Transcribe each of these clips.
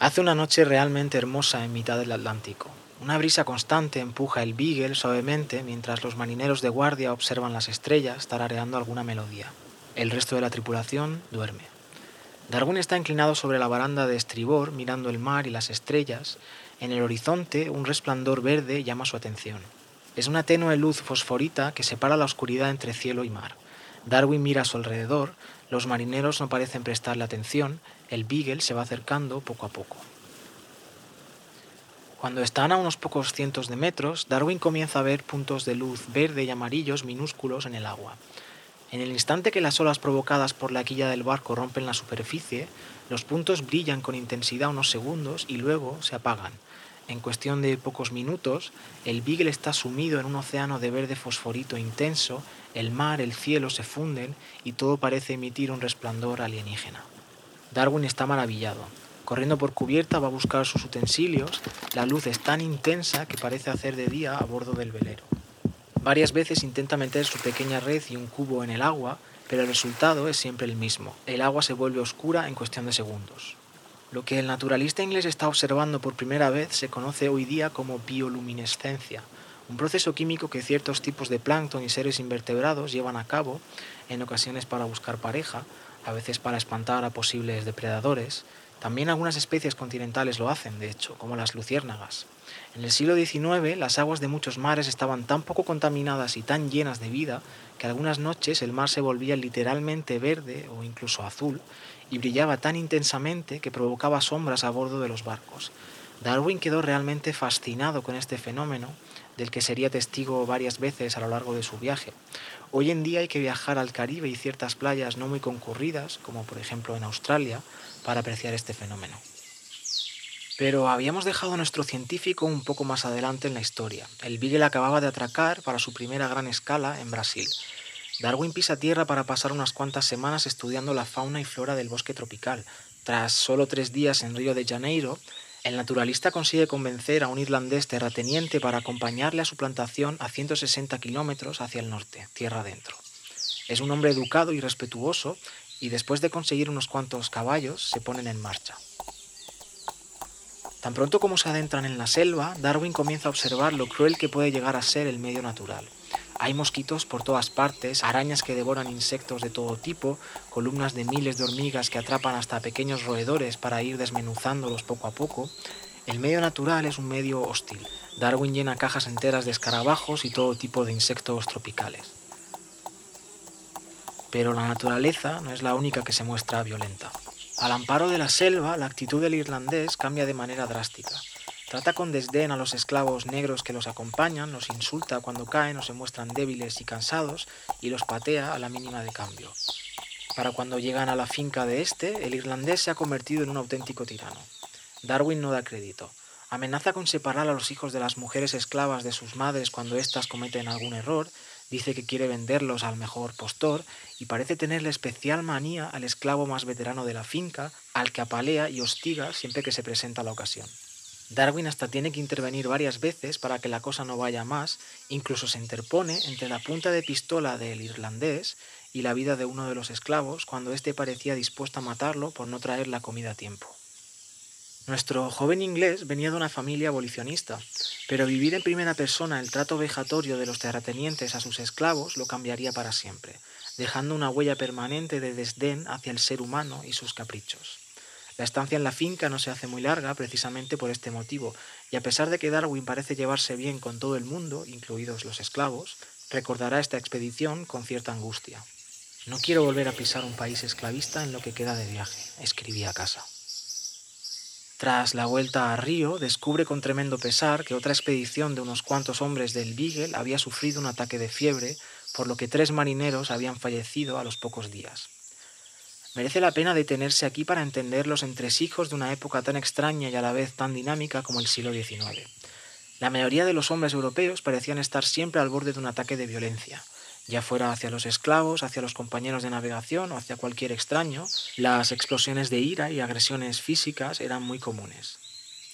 Hace una noche realmente hermosa en mitad del Atlántico. Una brisa constante empuja el Beagle suavemente mientras los marineros de guardia observan las estrellas tarareando alguna melodía. El resto de la tripulación duerme. Darwin está inclinado sobre la baranda de estribor mirando el mar y las estrellas. En el horizonte un resplandor verde llama su atención. Es una tenue luz fosforita que separa la oscuridad entre cielo y mar. Darwin mira a su alrededor, los marineros no parecen prestarle atención, el Beagle se va acercando poco a poco. Cuando están a unos pocos cientos de metros, Darwin comienza a ver puntos de luz verde y amarillos minúsculos en el agua. En el instante que las olas provocadas por la quilla del barco rompen la superficie, los puntos brillan con intensidad unos segundos y luego se apagan. En cuestión de pocos minutos, el Beagle está sumido en un océano de verde fosforito intenso, el mar, el cielo se funden y todo parece emitir un resplandor alienígena. Darwin está maravillado. Corriendo por cubierta va a buscar sus utensilios. La luz es tan intensa que parece hacer de día a bordo del velero. Varias veces intenta meter su pequeña red y un cubo en el agua, pero el resultado es siempre el mismo. El agua se vuelve oscura en cuestión de segundos. Lo que el naturalista inglés está observando por primera vez se conoce hoy día como bioluminescencia, un proceso químico que ciertos tipos de plancton y seres invertebrados llevan a cabo, en ocasiones para buscar pareja, a veces para espantar a posibles depredadores. También algunas especies continentales lo hacen, de hecho, como las luciérnagas. En el siglo XIX las aguas de muchos mares estaban tan poco contaminadas y tan llenas de vida que algunas noches el mar se volvía literalmente verde o incluso azul y brillaba tan intensamente que provocaba sombras a bordo de los barcos. Darwin quedó realmente fascinado con este fenómeno, del que sería testigo varias veces a lo largo de su viaje. Hoy en día hay que viajar al Caribe y ciertas playas no muy concurridas, como por ejemplo en Australia, para apreciar este fenómeno. Pero habíamos dejado a nuestro científico un poco más adelante en la historia. El Beagle acababa de atracar para su primera gran escala en Brasil. Darwin pisa tierra para pasar unas cuantas semanas estudiando la fauna y flora del bosque tropical. Tras solo tres días en Río de Janeiro, el naturalista consigue convencer a un irlandés terrateniente para acompañarle a su plantación a 160 kilómetros hacia el norte, tierra adentro. Es un hombre educado y respetuoso y después de conseguir unos cuantos caballos se ponen en marcha. Tan pronto como se adentran en la selva, Darwin comienza a observar lo cruel que puede llegar a ser el medio natural. Hay mosquitos por todas partes, arañas que devoran insectos de todo tipo, columnas de miles de hormigas que atrapan hasta pequeños roedores para ir desmenuzándolos poco a poco. El medio natural es un medio hostil. Darwin llena cajas enteras de escarabajos y todo tipo de insectos tropicales. Pero la naturaleza no es la única que se muestra violenta. Al amparo de la selva, la actitud del irlandés cambia de manera drástica. Trata con desdén a los esclavos negros que los acompañan, los insulta cuando caen o se muestran débiles y cansados y los patea a la mínima de cambio. Para cuando llegan a la finca de este, el irlandés se ha convertido en un auténtico tirano. Darwin no da crédito. Amenaza con separar a los hijos de las mujeres esclavas de sus madres cuando éstas cometen algún error dice que quiere venderlos al mejor postor y parece tenerle especial manía al esclavo más veterano de la finca, al que apalea y hostiga siempre que se presenta la ocasión. Darwin hasta tiene que intervenir varias veces para que la cosa no vaya más, incluso se interpone entre la punta de pistola del irlandés y la vida de uno de los esclavos cuando éste parecía dispuesto a matarlo por no traer la comida a tiempo. Nuestro joven inglés venía de una familia abolicionista, pero vivir en primera persona el trato vejatorio de los terratenientes a sus esclavos lo cambiaría para siempre, dejando una huella permanente de desdén hacia el ser humano y sus caprichos. La estancia en la finca no se hace muy larga precisamente por este motivo, y a pesar de que Darwin parece llevarse bien con todo el mundo, incluidos los esclavos, recordará esta expedición con cierta angustia. No quiero volver a pisar un país esclavista en lo que queda de viaje, escribía a casa. Tras la vuelta a Río, descubre con tremendo pesar que otra expedición de unos cuantos hombres del Beagle había sufrido un ataque de fiebre, por lo que tres marineros habían fallecido a los pocos días. Merece la pena detenerse aquí para entender los entresijos de una época tan extraña y a la vez tan dinámica como el siglo XIX. La mayoría de los hombres europeos parecían estar siempre al borde de un ataque de violencia, ya fuera hacia los esclavos, hacia los compañeros de navegación o hacia cualquier extraño, las explosiones de ira y agresiones físicas eran muy comunes.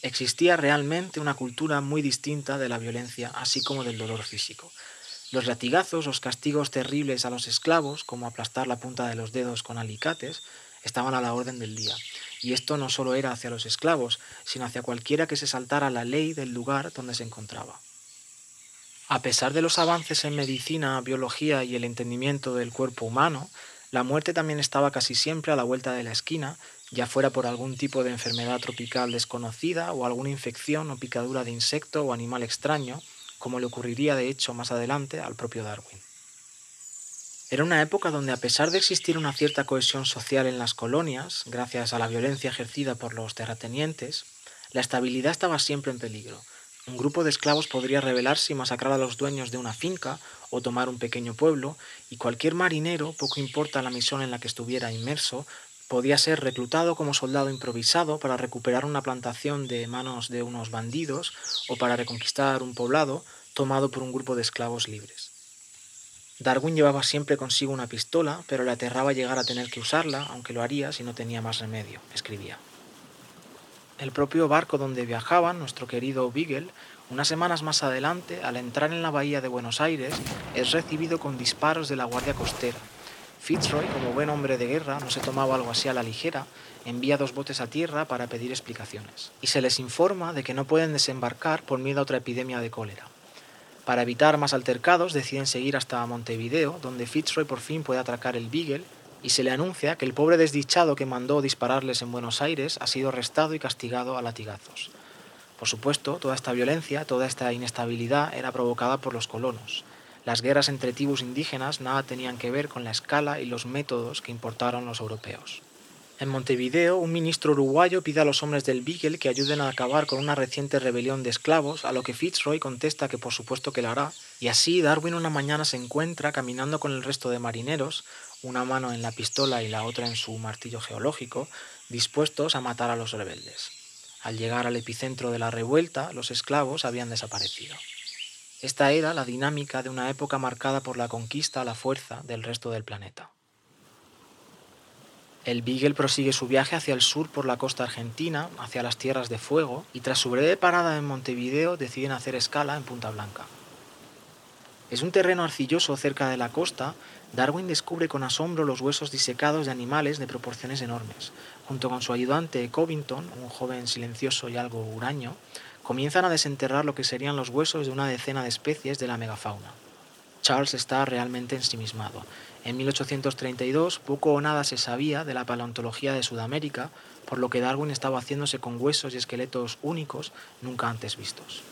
Existía realmente una cultura muy distinta de la violencia, así como del dolor físico. Los latigazos, los castigos terribles a los esclavos, como aplastar la punta de los dedos con alicates, estaban a la orden del día. Y esto no solo era hacia los esclavos, sino hacia cualquiera que se saltara la ley del lugar donde se encontraba. A pesar de los avances en medicina, biología y el entendimiento del cuerpo humano, la muerte también estaba casi siempre a la vuelta de la esquina, ya fuera por algún tipo de enfermedad tropical desconocida o alguna infección o picadura de insecto o animal extraño, como le ocurriría de hecho más adelante al propio Darwin. Era una época donde a pesar de existir una cierta cohesión social en las colonias, gracias a la violencia ejercida por los terratenientes, la estabilidad estaba siempre en peligro. Un grupo de esclavos podría rebelarse y masacrar a los dueños de una finca o tomar un pequeño pueblo, y cualquier marinero, poco importa la misión en la que estuviera inmerso, podía ser reclutado como soldado improvisado para recuperar una plantación de manos de unos bandidos o para reconquistar un poblado tomado por un grupo de esclavos libres. Darwin llevaba siempre consigo una pistola, pero le aterraba llegar a tener que usarla, aunque lo haría si no tenía más remedio, escribía. El propio barco donde viajaban, nuestro querido Beagle, unas semanas más adelante, al entrar en la bahía de Buenos Aires, es recibido con disparos de la Guardia Costera. Fitzroy, como buen hombre de guerra, no se tomaba algo así a la ligera, envía dos botes a tierra para pedir explicaciones, y se les informa de que no pueden desembarcar por miedo a otra epidemia de cólera. Para evitar más altercados, deciden seguir hasta Montevideo, donde Fitzroy por fin puede atracar el Beagle, y se le anuncia que el pobre desdichado que mandó dispararles en Buenos Aires ha sido arrestado y castigado a latigazos. Por supuesto, toda esta violencia, toda esta inestabilidad era provocada por los colonos. Las guerras entre tribus indígenas nada tenían que ver con la escala y los métodos que importaron los europeos. En Montevideo, un ministro uruguayo pide a los hombres del Beagle que ayuden a acabar con una reciente rebelión de esclavos, a lo que Fitzroy contesta que por supuesto que lo hará, y así Darwin una mañana se encuentra caminando con el resto de marineros, una mano en la pistola y la otra en su martillo geológico, dispuestos a matar a los rebeldes. Al llegar al epicentro de la revuelta, los esclavos habían desaparecido. Esta era la dinámica de una época marcada por la conquista a la fuerza del resto del planeta. El Beagle prosigue su viaje hacia el sur por la costa argentina, hacia las Tierras de Fuego, y tras su breve parada en Montevideo deciden hacer escala en Punta Blanca. Es un terreno arcilloso cerca de la costa, Darwin descubre con asombro los huesos disecados de animales de proporciones enormes. Junto con su ayudante Covington, un joven silencioso y algo huraño, comienzan a desenterrar lo que serían los huesos de una decena de especies de la megafauna. Charles está realmente ensimismado. En 1832 poco o nada se sabía de la paleontología de Sudamérica, por lo que Darwin estaba haciéndose con huesos y esqueletos únicos nunca antes vistos.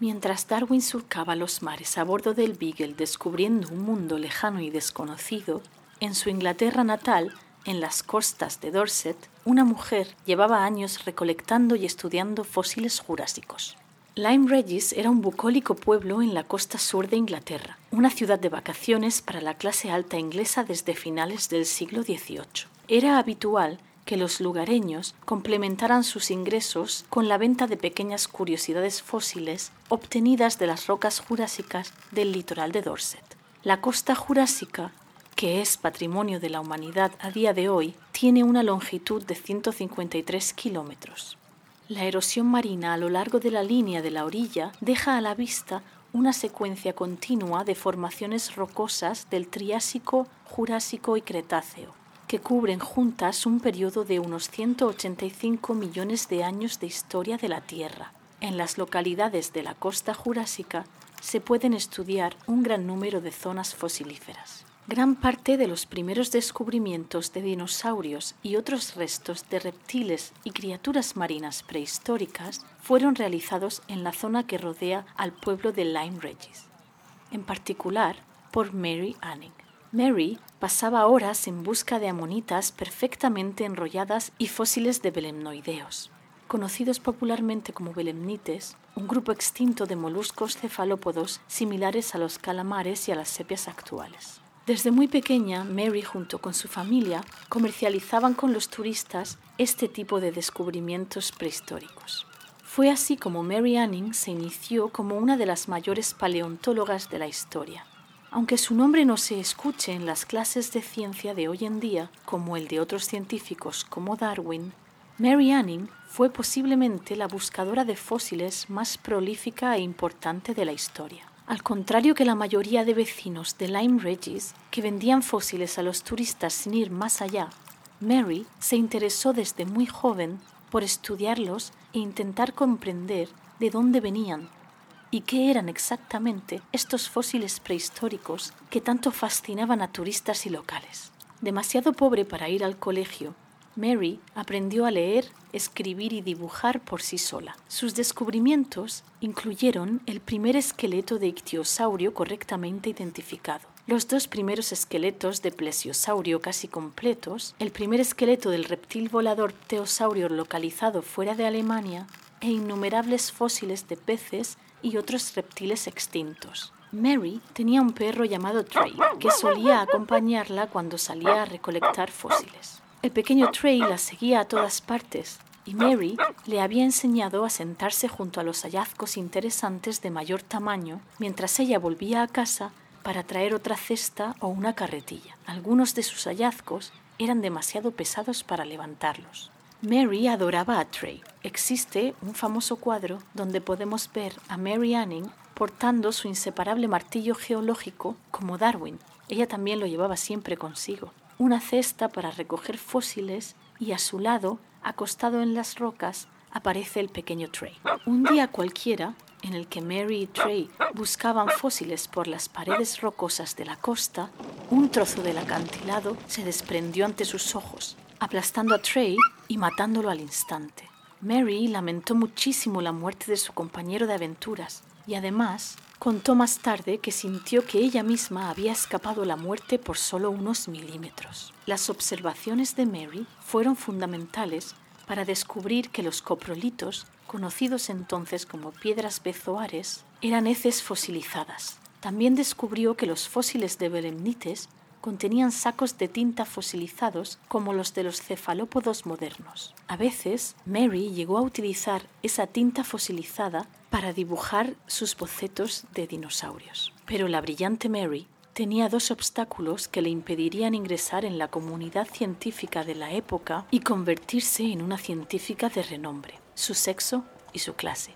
Mientras Darwin surcaba los mares a bordo del Beagle descubriendo un mundo lejano y desconocido, en su Inglaterra natal, en las costas de Dorset, una mujer llevaba años recolectando y estudiando fósiles jurásicos. Lyme Regis era un bucólico pueblo en la costa sur de Inglaterra, una ciudad de vacaciones para la clase alta inglesa desde finales del siglo XVIII. Era habitual que los lugareños complementaran sus ingresos con la venta de pequeñas curiosidades fósiles obtenidas de las rocas jurásicas del litoral de Dorset. La costa jurásica, que es patrimonio de la humanidad a día de hoy, tiene una longitud de 153 kilómetros. La erosión marina a lo largo de la línea de la orilla deja a la vista una secuencia continua de formaciones rocosas del Triásico, Jurásico y Cretáceo, que cubren juntas un periodo de unos 185 millones de años de historia de la Tierra. En las localidades de la costa jurásica se pueden estudiar un gran número de zonas fosilíferas. Gran parte de los primeros descubrimientos de dinosaurios y otros restos de reptiles y criaturas marinas prehistóricas fueron realizados en la zona que rodea al pueblo de Lyme Regis, en particular por Mary Anning. Mary pasaba horas en busca de amonitas perfectamente enrolladas y fósiles de belemnoideos, conocidos popularmente como belemnites, un grupo extinto de moluscos cefalópodos similares a los calamares y a las sepias actuales. Desde muy pequeña, Mary junto con su familia comercializaban con los turistas este tipo de descubrimientos prehistóricos. Fue así como Mary Anning se inició como una de las mayores paleontólogas de la historia. Aunque su nombre no se escuche en las clases de ciencia de hoy en día, como el de otros científicos como Darwin, Mary Anning fue posiblemente la buscadora de fósiles más prolífica e importante de la historia. Al contrario que la mayoría de vecinos de Lyme Regis, que vendían fósiles a los turistas sin ir más allá, Mary se interesó desde muy joven por estudiarlos e intentar comprender de dónde venían y qué eran exactamente estos fósiles prehistóricos que tanto fascinaban a turistas y locales. Demasiado pobre para ir al colegio, Mary aprendió a leer, escribir y dibujar por sí sola. Sus descubrimientos incluyeron el primer esqueleto de ictiosaurio correctamente identificado, los dos primeros esqueletos de plesiosaurio casi completos, el primer esqueleto del reptil volador pteosaurio localizado fuera de Alemania e innumerables fósiles de peces y otros reptiles extintos. Mary tenía un perro llamado Trey que solía acompañarla cuando salía a recolectar fósiles. El pequeño Trey la seguía a todas partes y Mary le había enseñado a sentarse junto a los hallazgos interesantes de mayor tamaño mientras ella volvía a casa para traer otra cesta o una carretilla. Algunos de sus hallazgos eran demasiado pesados para levantarlos. Mary adoraba a Trey. Existe un famoso cuadro donde podemos ver a Mary Anning portando su inseparable martillo geológico como Darwin. Ella también lo llevaba siempre consigo una cesta para recoger fósiles y a su lado, acostado en las rocas, aparece el pequeño Trey. Un día cualquiera, en el que Mary y Trey buscaban fósiles por las paredes rocosas de la costa, un trozo del acantilado se desprendió ante sus ojos, aplastando a Trey y matándolo al instante. Mary lamentó muchísimo la muerte de su compañero de aventuras y además Contó más tarde que sintió que ella misma había escapado la muerte por solo unos milímetros. Las observaciones de Mary fueron fundamentales para descubrir que los coprolitos, conocidos entonces como piedras bezoares, eran heces fosilizadas. También descubrió que los fósiles de belemnites contenían sacos de tinta fosilizados como los de los cefalópodos modernos. A veces, Mary llegó a utilizar esa tinta fosilizada para dibujar sus bocetos de dinosaurios. Pero la brillante Mary tenía dos obstáculos que le impedirían ingresar en la comunidad científica de la época y convertirse en una científica de renombre, su sexo y su clase.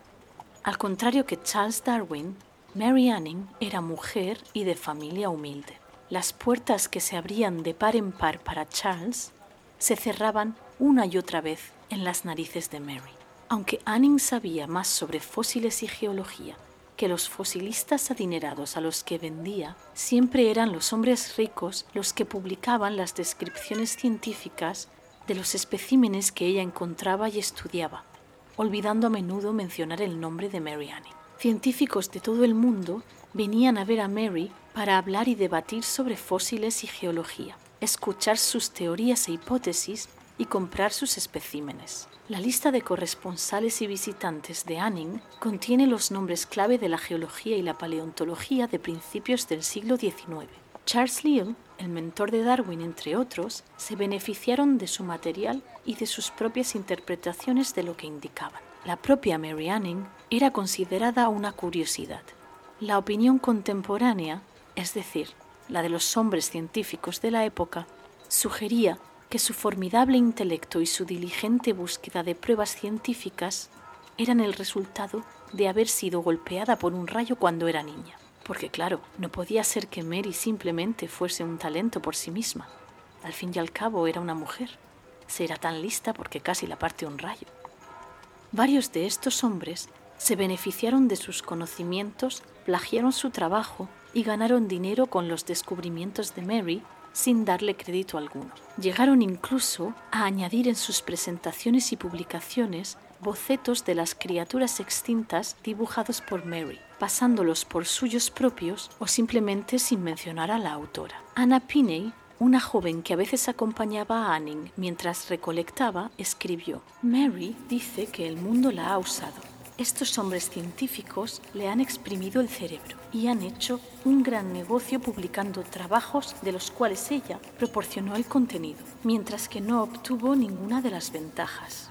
Al contrario que Charles Darwin, Mary Anning era mujer y de familia humilde. Las puertas que se abrían de par en par para Charles se cerraban una y otra vez en las narices de Mary. Aunque Anning sabía más sobre fósiles y geología que los fosilistas adinerados a los que vendía, siempre eran los hombres ricos los que publicaban las descripciones científicas de los especímenes que ella encontraba y estudiaba, olvidando a menudo mencionar el nombre de Mary Anning. Científicos de todo el mundo venían a ver a Mary para hablar y debatir sobre fósiles y geología, escuchar sus teorías e hipótesis y comprar sus especímenes. La lista de corresponsales y visitantes de Anning contiene los nombres clave de la geología y la paleontología de principios del siglo XIX. Charles Lyell, el mentor de Darwin, entre otros, se beneficiaron de su material y de sus propias interpretaciones de lo que indicaban. La propia Mary Anning era considerada una curiosidad. La opinión contemporánea, es decir, la de los hombres científicos de la época, sugería que su formidable intelecto y su diligente búsqueda de pruebas científicas eran el resultado de haber sido golpeada por un rayo cuando era niña. Porque claro, no podía ser que Mary simplemente fuese un talento por sí misma. Al fin y al cabo era una mujer. Se era tan lista porque casi la parte un rayo. Varios de estos hombres se beneficiaron de sus conocimientos, plagiaron su trabajo y ganaron dinero con los descubrimientos de Mary sin darle crédito alguno. Llegaron incluso a añadir en sus presentaciones y publicaciones bocetos de las criaturas extintas dibujados por Mary, pasándolos por suyos propios o simplemente sin mencionar a la autora. Anna Pinney, una joven que a veces acompañaba a Anning mientras recolectaba, escribió, Mary dice que el mundo la ha usado estos hombres científicos le han exprimido el cerebro y han hecho un gran negocio publicando trabajos de los cuales ella proporcionó el contenido, mientras que no obtuvo ninguna de las ventajas.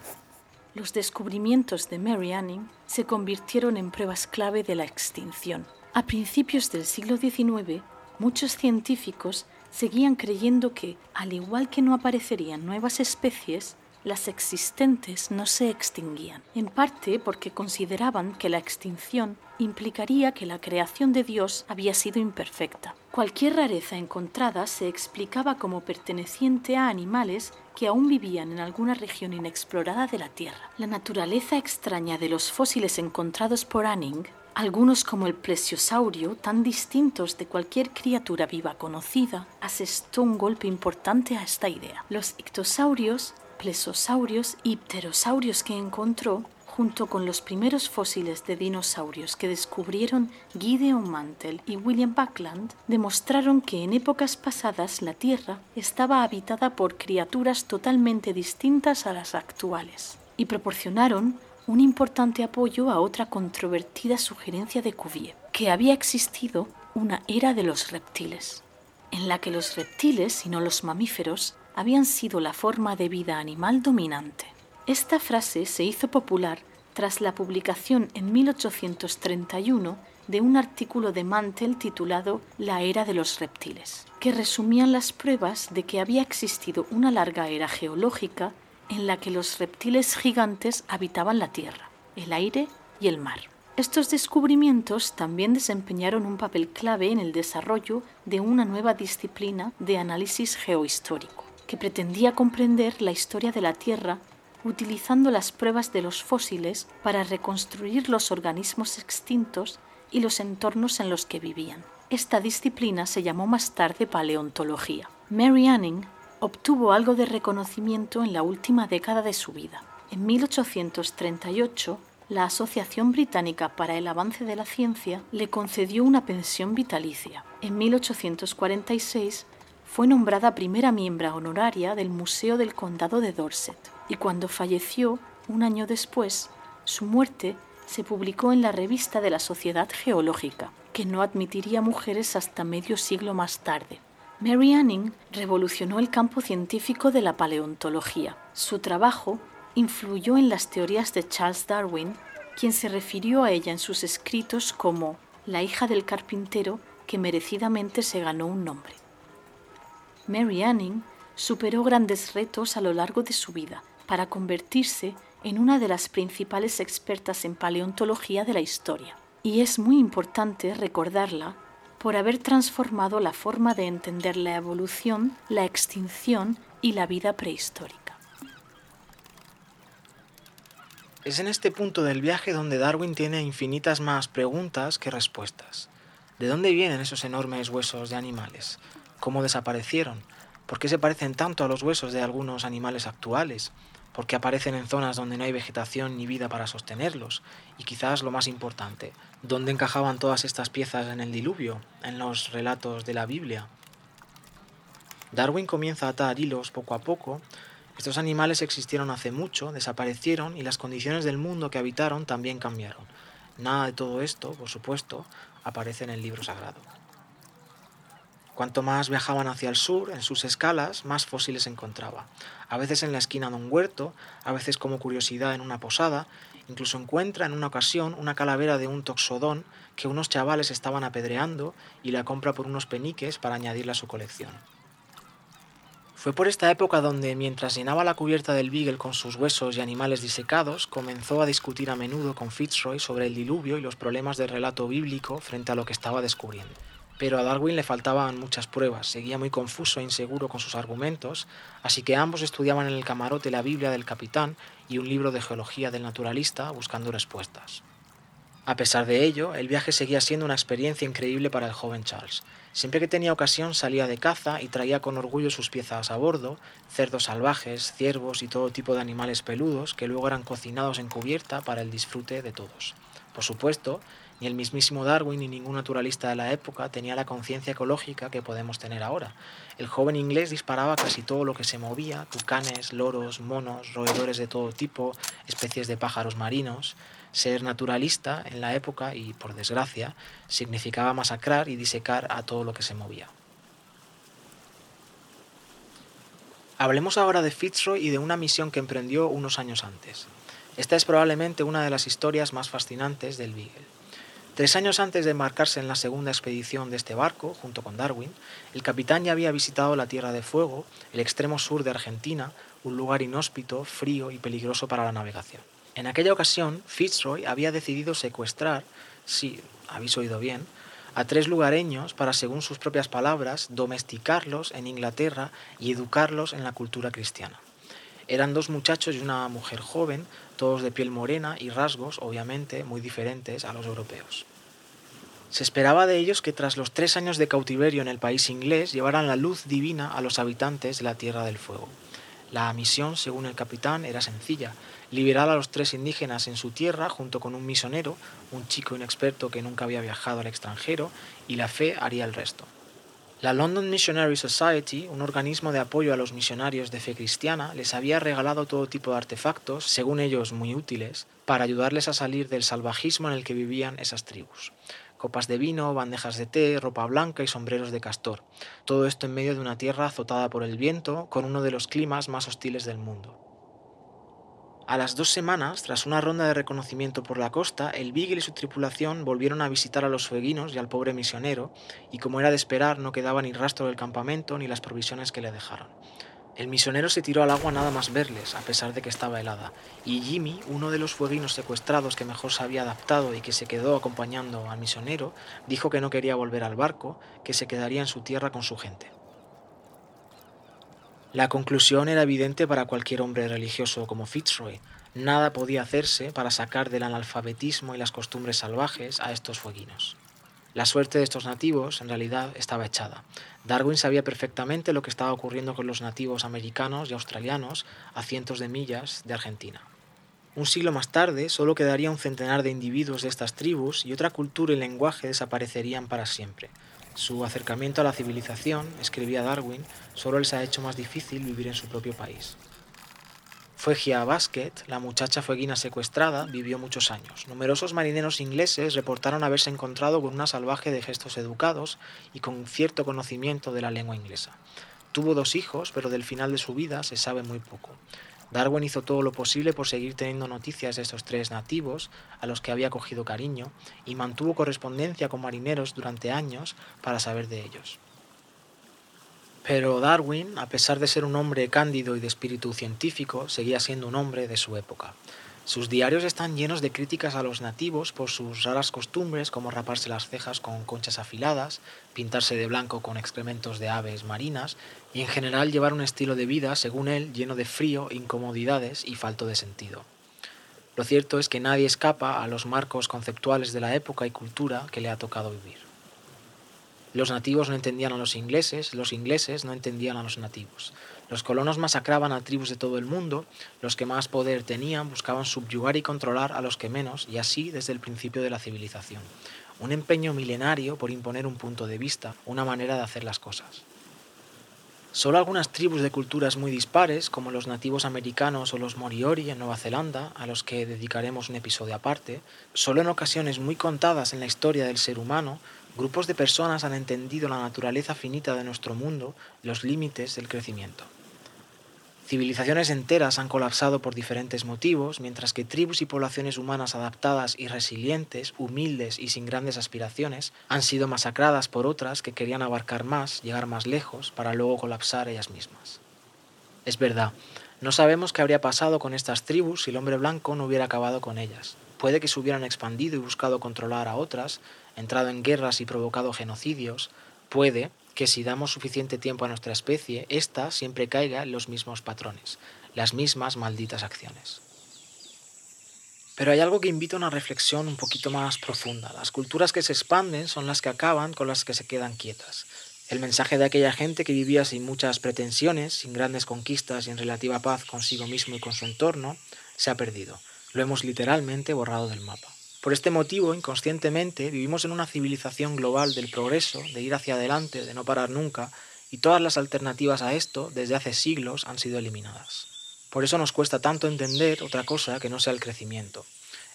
Los descubrimientos de Mary Anning se convirtieron en pruebas clave de la extinción. A principios del siglo XIX, muchos científicos seguían creyendo que, al igual que no aparecerían nuevas especies, las existentes no se extinguían, en parte porque consideraban que la extinción implicaría que la creación de Dios había sido imperfecta. Cualquier rareza encontrada se explicaba como perteneciente a animales que aún vivían en alguna región inexplorada de la Tierra. La naturaleza extraña de los fósiles encontrados por Anning algunos como el plesiosaurio, tan distintos de cualquier criatura viva conocida, asestó un golpe importante a esta idea. Los ictosaurios, plesiosaurios y pterosaurios que encontró, junto con los primeros fósiles de dinosaurios que descubrieron Gideon Mantel y William Buckland, demostraron que en épocas pasadas la Tierra estaba habitada por criaturas totalmente distintas a las actuales y proporcionaron un importante apoyo a otra controvertida sugerencia de Cuvier, que había existido una era de los reptiles, en la que los reptiles y no los mamíferos habían sido la forma de vida animal dominante. Esta frase se hizo popular tras la publicación en 1831 de un artículo de Mantel titulado La era de los reptiles, que resumían las pruebas de que había existido una larga era geológica en la que los reptiles gigantes habitaban la tierra, el aire y el mar. Estos descubrimientos también desempeñaron un papel clave en el desarrollo de una nueva disciplina de análisis geohistórico, que pretendía comprender la historia de la Tierra utilizando las pruebas de los fósiles para reconstruir los organismos extintos y los entornos en los que vivían. Esta disciplina se llamó más tarde paleontología. Mary Anning obtuvo algo de reconocimiento en la última década de su vida. En 1838, la Asociación Británica para el Avance de la Ciencia le concedió una pensión vitalicia. En 1846 fue nombrada primera miembro honoraria del Museo del Condado de Dorset y cuando falleció, un año después, su muerte se publicó en la revista de la Sociedad Geológica, que no admitiría mujeres hasta medio siglo más tarde. Mary Anning revolucionó el campo científico de la paleontología. Su trabajo influyó en las teorías de Charles Darwin, quien se refirió a ella en sus escritos como la hija del carpintero que merecidamente se ganó un nombre. Mary Anning superó grandes retos a lo largo de su vida para convertirse en una de las principales expertas en paleontología de la historia. Y es muy importante recordarla por haber transformado la forma de entender la evolución, la extinción y la vida prehistórica. Es en este punto del viaje donde Darwin tiene infinitas más preguntas que respuestas. ¿De dónde vienen esos enormes huesos de animales? ¿Cómo desaparecieron? ¿Por qué se parecen tanto a los huesos de algunos animales actuales? porque aparecen en zonas donde no hay vegetación ni vida para sostenerlos, y quizás lo más importante, ¿dónde encajaban todas estas piezas en el diluvio, en los relatos de la Biblia? Darwin comienza a atar hilos poco a poco. Estos animales existieron hace mucho, desaparecieron y las condiciones del mundo que habitaron también cambiaron. Nada de todo esto, por supuesto, aparece en el libro sagrado. Cuanto más viajaban hacia el sur, en sus escalas, más fósiles encontraba. A veces en la esquina de un huerto, a veces como curiosidad en una posada, incluso encuentra en una ocasión una calavera de un toxodón que unos chavales estaban apedreando y la compra por unos peniques para añadirla a su colección. Fue por esta época donde, mientras llenaba la cubierta del Beagle con sus huesos y animales disecados, comenzó a discutir a menudo con Fitzroy sobre el diluvio y los problemas del relato bíblico frente a lo que estaba descubriendo pero a Darwin le faltaban muchas pruebas, seguía muy confuso e inseguro con sus argumentos, así que ambos estudiaban en el camarote la Biblia del capitán y un libro de geología del naturalista buscando respuestas. A pesar de ello, el viaje seguía siendo una experiencia increíble para el joven Charles. Siempre que tenía ocasión salía de caza y traía con orgullo sus piezas a bordo, cerdos salvajes, ciervos y todo tipo de animales peludos que luego eran cocinados en cubierta para el disfrute de todos. Por supuesto, ni el mismísimo Darwin ni ningún naturalista de la época tenía la conciencia ecológica que podemos tener ahora. El joven inglés disparaba casi todo lo que se movía, tucanes, loros, monos, roedores de todo tipo, especies de pájaros marinos. Ser naturalista en la época, y por desgracia, significaba masacrar y disecar a todo lo que se movía. Hablemos ahora de Fitzroy y de una misión que emprendió unos años antes. Esta es probablemente una de las historias más fascinantes del Beagle. Tres años antes de embarcarse en la segunda expedición de este barco, junto con Darwin, el capitán ya había visitado la Tierra de Fuego, el extremo sur de Argentina, un lugar inhóspito, frío y peligroso para la navegación. En aquella ocasión, Fitzroy había decidido secuestrar, sí, habéis oído bien, a tres lugareños para, según sus propias palabras, domesticarlos en Inglaterra y educarlos en la cultura cristiana. Eran dos muchachos y una mujer joven, todos de piel morena y rasgos, obviamente, muy diferentes a los europeos. Se esperaba de ellos que tras los tres años de cautiverio en el país inglés llevaran la luz divina a los habitantes de la Tierra del Fuego. La misión, según el capitán, era sencilla, liberar a los tres indígenas en su tierra junto con un misionero, un chico inexperto que nunca había viajado al extranjero, y la fe haría el resto. La London Missionary Society, un organismo de apoyo a los misionarios de fe cristiana, les había regalado todo tipo de artefactos, según ellos muy útiles, para ayudarles a salir del salvajismo en el que vivían esas tribus. Copas de vino, bandejas de té, ropa blanca y sombreros de castor. Todo esto en medio de una tierra azotada por el viento, con uno de los climas más hostiles del mundo. A las dos semanas, tras una ronda de reconocimiento por la costa, el Beagle y su tripulación volvieron a visitar a los fueguinos y al pobre misionero, y como era de esperar, no quedaba ni rastro del campamento ni las provisiones que le dejaron. El misionero se tiró al agua nada más verles, a pesar de que estaba helada, y Jimmy, uno de los fueguinos secuestrados que mejor se había adaptado y que se quedó acompañando al misionero, dijo que no quería volver al barco, que se quedaría en su tierra con su gente. La conclusión era evidente para cualquier hombre religioso como Fitzroy. Nada podía hacerse para sacar del analfabetismo y las costumbres salvajes a estos fueguinos. La suerte de estos nativos, en realidad, estaba echada. Darwin sabía perfectamente lo que estaba ocurriendo con los nativos americanos y australianos a cientos de millas de Argentina. Un siglo más tarde, solo quedaría un centenar de individuos de estas tribus y otra cultura y lenguaje desaparecerían para siempre. Su acercamiento a la civilización, escribía Darwin, solo les ha hecho más difícil vivir en su propio país. Gia Basket, la muchacha fueguina secuestrada, vivió muchos años. Numerosos marineros ingleses reportaron haberse encontrado con una salvaje de gestos educados y con cierto conocimiento de la lengua inglesa. Tuvo dos hijos, pero del final de su vida se sabe muy poco. Darwin hizo todo lo posible por seguir teniendo noticias de estos tres nativos, a los que había cogido cariño, y mantuvo correspondencia con marineros durante años para saber de ellos. Pero Darwin, a pesar de ser un hombre cándido y de espíritu científico, seguía siendo un hombre de su época. Sus diarios están llenos de críticas a los nativos por sus raras costumbres como raparse las cejas con conchas afiladas, pintarse de blanco con excrementos de aves marinas y en general llevar un estilo de vida, según él, lleno de frío, incomodidades y falto de sentido. Lo cierto es que nadie escapa a los marcos conceptuales de la época y cultura que le ha tocado vivir. Los nativos no entendían a los ingleses, los ingleses no entendían a los nativos. Los colonos masacraban a tribus de todo el mundo, los que más poder tenían buscaban subyugar y controlar a los que menos, y así desde el principio de la civilización. Un empeño milenario por imponer un punto de vista, una manera de hacer las cosas. Solo algunas tribus de culturas muy dispares, como los nativos americanos o los moriori en Nueva Zelanda, a los que dedicaremos un episodio aparte, solo en ocasiones muy contadas en la historia del ser humano, grupos de personas han entendido la naturaleza finita de nuestro mundo, los límites del crecimiento. Civilizaciones enteras han colapsado por diferentes motivos, mientras que tribus y poblaciones humanas adaptadas y resilientes, humildes y sin grandes aspiraciones, han sido masacradas por otras que querían abarcar más, llegar más lejos, para luego colapsar ellas mismas. Es verdad, no sabemos qué habría pasado con estas tribus si el hombre blanco no hubiera acabado con ellas. Puede que se hubieran expandido y buscado controlar a otras, entrado en guerras y provocado genocidios. Puede, que si damos suficiente tiempo a nuestra especie, ésta siempre caiga en los mismos patrones, las mismas malditas acciones. Pero hay algo que invita a una reflexión un poquito más profunda. Las culturas que se expanden son las que acaban con las que se quedan quietas. El mensaje de aquella gente que vivía sin muchas pretensiones, sin grandes conquistas y en relativa paz consigo mismo y con su entorno, se ha perdido. Lo hemos literalmente borrado del mapa. Por este motivo, inconscientemente, vivimos en una civilización global del progreso, de ir hacia adelante, de no parar nunca, y todas las alternativas a esto, desde hace siglos, han sido eliminadas. Por eso nos cuesta tanto entender otra cosa que no sea el crecimiento.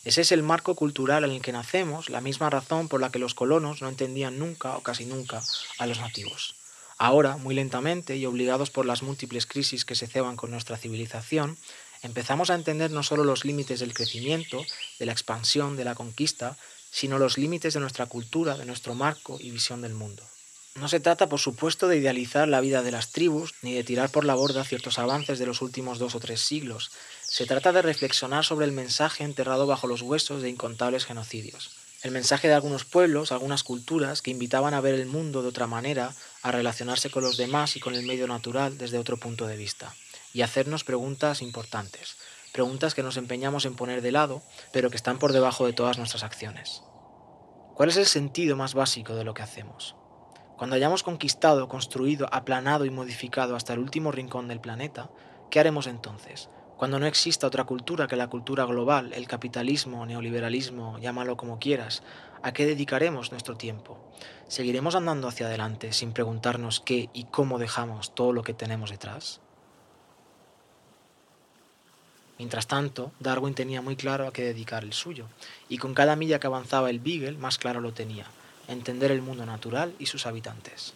Ese es el marco cultural en el que nacemos, la misma razón por la que los colonos no entendían nunca o casi nunca a los nativos. Ahora, muy lentamente y obligados por las múltiples crisis que se ceban con nuestra civilización, empezamos a entender no solo los límites del crecimiento, de la expansión, de la conquista, sino los límites de nuestra cultura, de nuestro marco y visión del mundo. No se trata, por supuesto, de idealizar la vida de las tribus, ni de tirar por la borda ciertos avances de los últimos dos o tres siglos. Se trata de reflexionar sobre el mensaje enterrado bajo los huesos de incontables genocidios. El mensaje de algunos pueblos, algunas culturas, que invitaban a ver el mundo de otra manera, a relacionarse con los demás y con el medio natural desde otro punto de vista, y hacernos preguntas importantes, preguntas que nos empeñamos en poner de lado, pero que están por debajo de todas nuestras acciones. ¿Cuál es el sentido más básico de lo que hacemos? Cuando hayamos conquistado, construido, aplanado y modificado hasta el último rincón del planeta, ¿qué haremos entonces? Cuando no exista otra cultura que la cultura global, el capitalismo, neoliberalismo, llámalo como quieras, ¿a qué dedicaremos nuestro tiempo? ¿Seguiremos andando hacia adelante sin preguntarnos qué y cómo dejamos todo lo que tenemos detrás? Mientras tanto, Darwin tenía muy claro a qué dedicar el suyo, y con cada milla que avanzaba el Beagle más claro lo tenía entender el mundo natural y sus habitantes.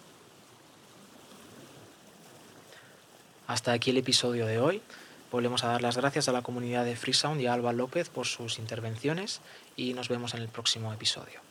Hasta aquí el episodio de hoy. Volvemos a dar las gracias a la comunidad de Freesound y a Alba López por sus intervenciones y nos vemos en el próximo episodio.